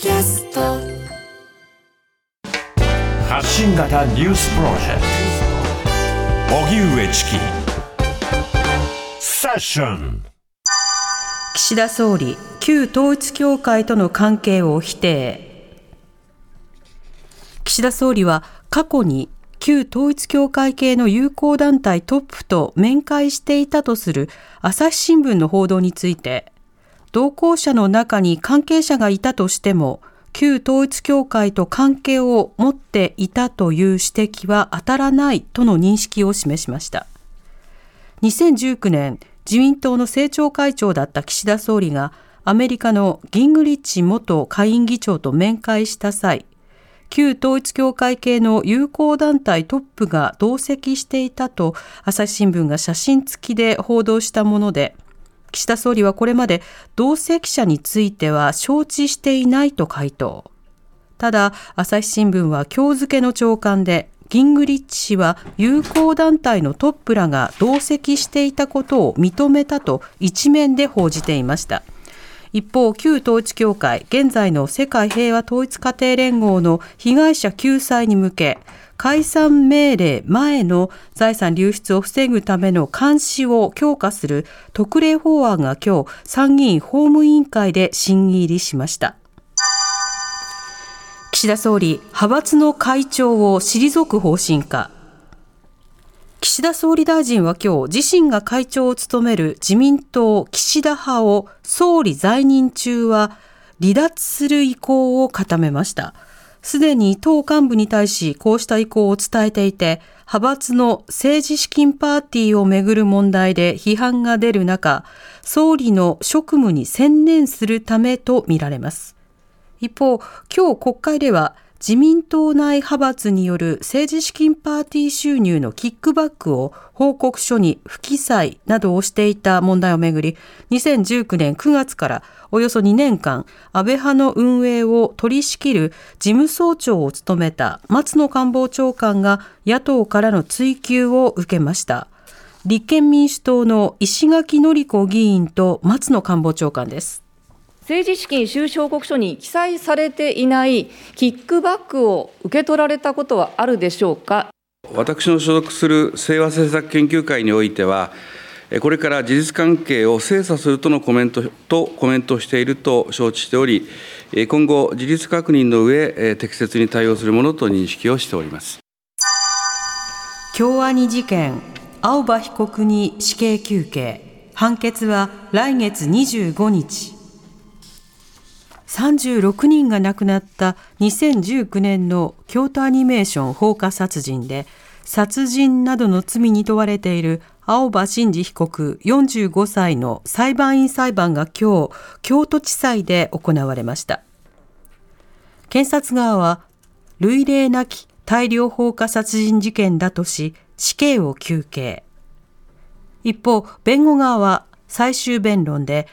キャスト。発信型ニュースプロジェクト。荻上チキ。セッション。岸田総理旧統一教会との関係を否定。岸田総理は過去に旧統一教会系の友好団体トップと面会していたとする朝日新聞の報道について同行者の中に関係者がいたとしても旧統一教会と関係を持っていたという指摘は当たらないとの認識を示しました。2019年自民党の政調会長だった岸田総理がアメリカのギングリッチ元下院議長と面会した際旧統一教会系の友好団体トップが同席していたと朝日新聞が写真付きで報道したもので岸田総理はこれまで同席者については承知していないと回答。ただ朝日新聞は今日付の朝刊でギングリッチ氏は友好団体のトップらが同席していたことを認めたと一面で報じていました。一方旧統一教会現在の世界平和統一家庭連合の被害者救済に向け解散命令前の財産流出を防ぐための監視を強化する特例法案が今日参議院法務委員会で審議入りしました。岸田総理派閥の会長を退く方針か。岸田総理大臣は今日自身が会長を務める自民党岸田派を総理在任中は離脱する意向を固めました。すでに党幹部に対しこうした意向を伝えていて派閥の政治資金パーティーをめぐる問題で批判が出る中総理の職務に専念するためとみられます。一方今日国会では自民党内派閥による政治資金パーティー収入のキックバックを報告書に不記載などをしていた問題をめぐり、2019年9月からおよそ2年間、安倍派の運営を取り仕切る事務総長を務めた松野官房長官が野党からの追及を受けました。立憲民主党の石垣のり子議員と松野官房長官です。政治資金収支報告書に記載されていないキックバックを受け取られたことはあるでしょうか？私の所属する清和政策研究会においては、これから事実関係を精査するとのコメントとコメントしていると承知しており、今後、事実確認の上、適切に対応するものと認識をしております。京アニ事件、青葉被告に死刑求刑、判決は来月25日。36人が亡くなった2019年の京都アニメーション放火殺人で殺人などの罪に問われている青葉真司被告45歳の裁判員裁判が今日京都地裁で行われました。検察側は類例なき大量放火殺人事件だとし死刑を求刑。一方弁護側は最終弁論で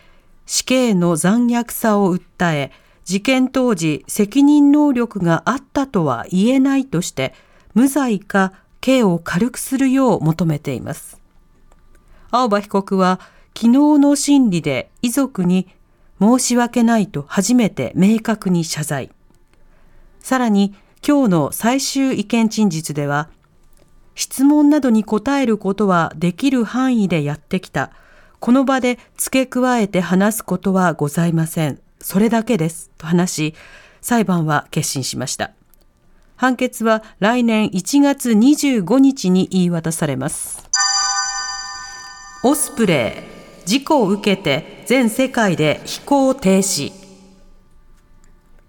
死刑の残虐さを訴え、事件当時責任能力があったとは言えないとして、無罪か刑を軽くするよう求めています。青葉被告は昨日の審理で遺族に申し訳ないと初めて明確に謝罪。さらに今日の最終意見陳述では、質問などに答えることはできる範囲でやってきた。この場で付け加えて話すことはございません。それだけです。と話し、裁判は決審しました。判決は来年1月25日に言い渡されます。オスプレイ、事故を受けて全世界で飛行停止。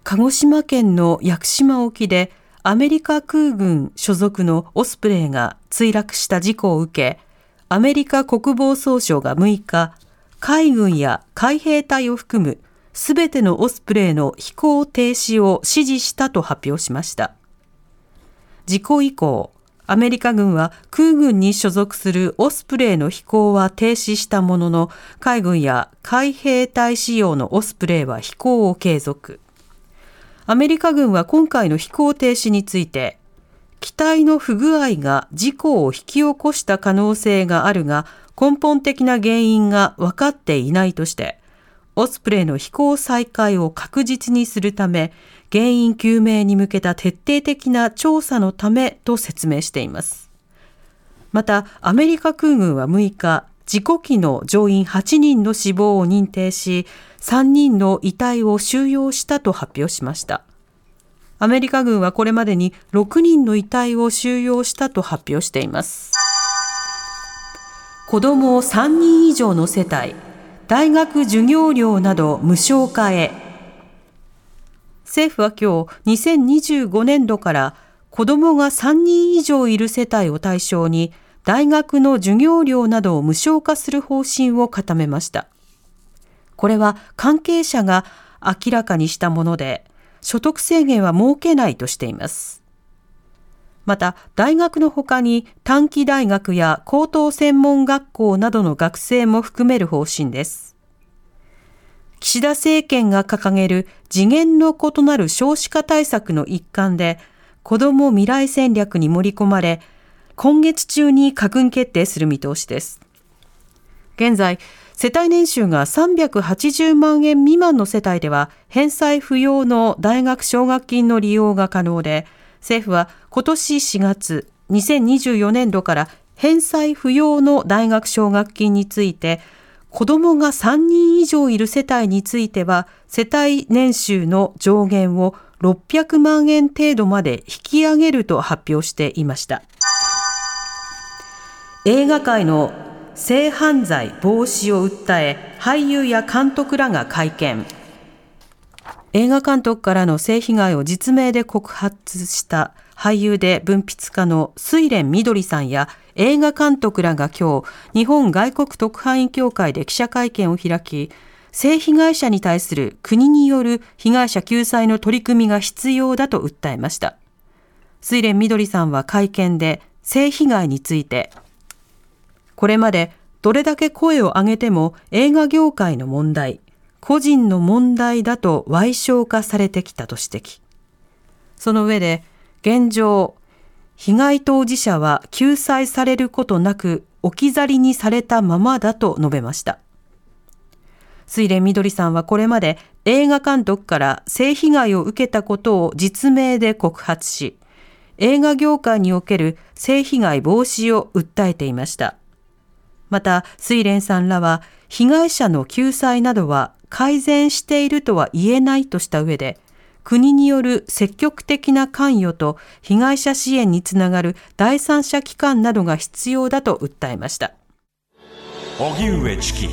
鹿児島県の屋久島沖でアメリカ空軍所属のオスプレイが墜落した事故を受け、アメリカ国防総省が6日、海軍や海兵隊を含むすべてのオスプレイの飛行停止を指示したと発表しました。事故以降、アメリカ軍は空軍に所属するオスプレイの飛行は停止したものの、海軍や海兵隊仕様のオスプレイは飛行を継続。アメリカ軍は今回の飛行停止について、機体の不具合が事故を引き起こした可能性があるが、根本的な原因が分かっていないとして、オスプレイの飛行再開を確実にするため、原因究明に向けた徹底的な調査のためと説明しています。また、アメリカ空軍は6日、事故機の乗員8人の死亡を認定し、3人の遺体を収容したと発表しました。アメリカ軍はこれまでに6人の遺体を収容したと発表しています。子供を3人以上の世帯、大学授業料など無償化へ。政府は今日2025年度から子供が3人以上いる世帯を対象に大学の授業料などを無償化する方針を固めました。これは関係者が明らかにしたもので、所得制限は設けないとしています。また、大学の他に短期大学や高等専門学校などの学生も含める方針です。岸田政権が掲げる次元の異なる少子化対策の一環で、子ども未来戦略に盛り込まれ、今月中に閣議決定する見通しです。現在、世帯年収が380万円未満の世帯では、返済不要の大学奨学金の利用が可能で、政府は今年4月、2024年度から返済不要の大学奨学金について、子供が3人以上いる世帯については、世帯年収の上限を600万円程度まで引き上げると発表していました。映画界の性犯罪防止を訴え俳優や監督らが会見。映画監督からの性被害を実名で告発した俳優で文筆家の睡蓮みどりさんや映画監督らが今日日本外国特派員協会で記者会見を開き性被害者に対する国による被害者救済の取り組みが必要だと訴えました。睡蓮みどりさんは会見で性被害についてこれまでどれだけ声を上げても映画業界の問題、個人の問題だと歪償化されてきたと指摘。その上で、現状、被害当事者は救済されることなく置き去りにされたままだと述べました。水蓮みどりさんはこれまで映画監督から性被害を受けたことを実名で告発し、映画業界における性被害防止を訴えていました。また、水蓮さんらは、被害者の救済などは改善しているとは言えないとした上で、国による積極的な関与と被害者支援につながる第三者機関などが必要だと訴えました。荻上チキ